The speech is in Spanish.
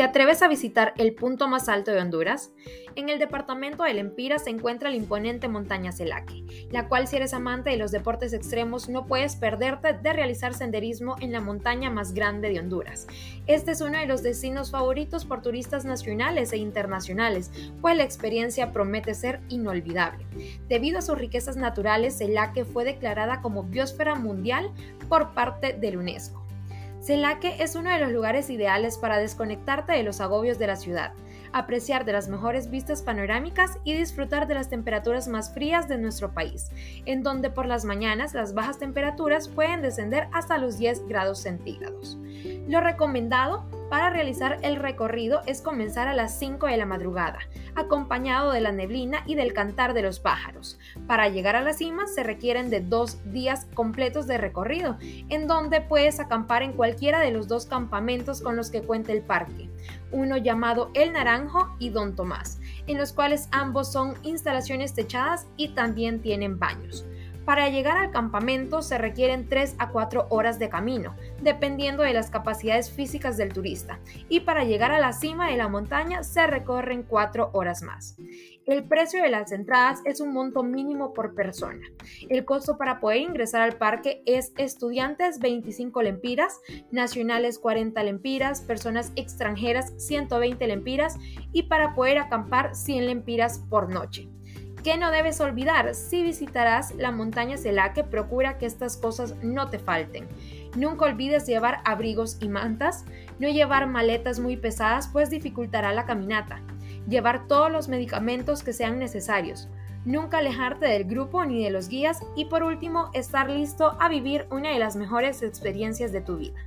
¿Te atreves a visitar el punto más alto de Honduras? En el departamento del Empira se encuentra la imponente montaña Celaque, la cual si eres amante de los deportes extremos no puedes perderte de realizar senderismo en la montaña más grande de Honduras. Este es uno de los destinos favoritos por turistas nacionales e internacionales, pues la experiencia promete ser inolvidable. Debido a sus riquezas naturales, Celaque fue declarada como biosfera mundial por parte del UNESCO. Celaque es uno de los lugares ideales para desconectarte de los agobios de la ciudad, apreciar de las mejores vistas panorámicas y disfrutar de las temperaturas más frías de nuestro país, en donde por las mañanas las bajas temperaturas pueden descender hasta los 10 grados centígrados. Lo recomendado para realizar el recorrido es comenzar a las 5 de la madrugada, acompañado de la neblina y del cantar de los pájaros. Para llegar a la cima se requieren de dos días completos de recorrido, en donde puedes acampar en cualquiera de los dos campamentos con los que cuenta el parque, uno llamado El Naranjo y Don Tomás, en los cuales ambos son instalaciones techadas y también tienen baños. Para llegar al campamento se requieren 3 a 4 horas de camino, dependiendo de las capacidades físicas del turista, y para llegar a la cima de la montaña se recorren 4 horas más. El precio de las entradas es un monto mínimo por persona. El costo para poder ingresar al parque es estudiantes 25 lempiras, nacionales 40 lempiras, personas extranjeras 120 lempiras y para poder acampar 100 lempiras por noche. ¿Qué no debes olvidar? Si visitarás la montaña Celaque, procura que estas cosas no te falten. Nunca olvides llevar abrigos y mantas, no llevar maletas muy pesadas pues dificultará la caminata, llevar todos los medicamentos que sean necesarios, nunca alejarte del grupo ni de los guías y por último estar listo a vivir una de las mejores experiencias de tu vida.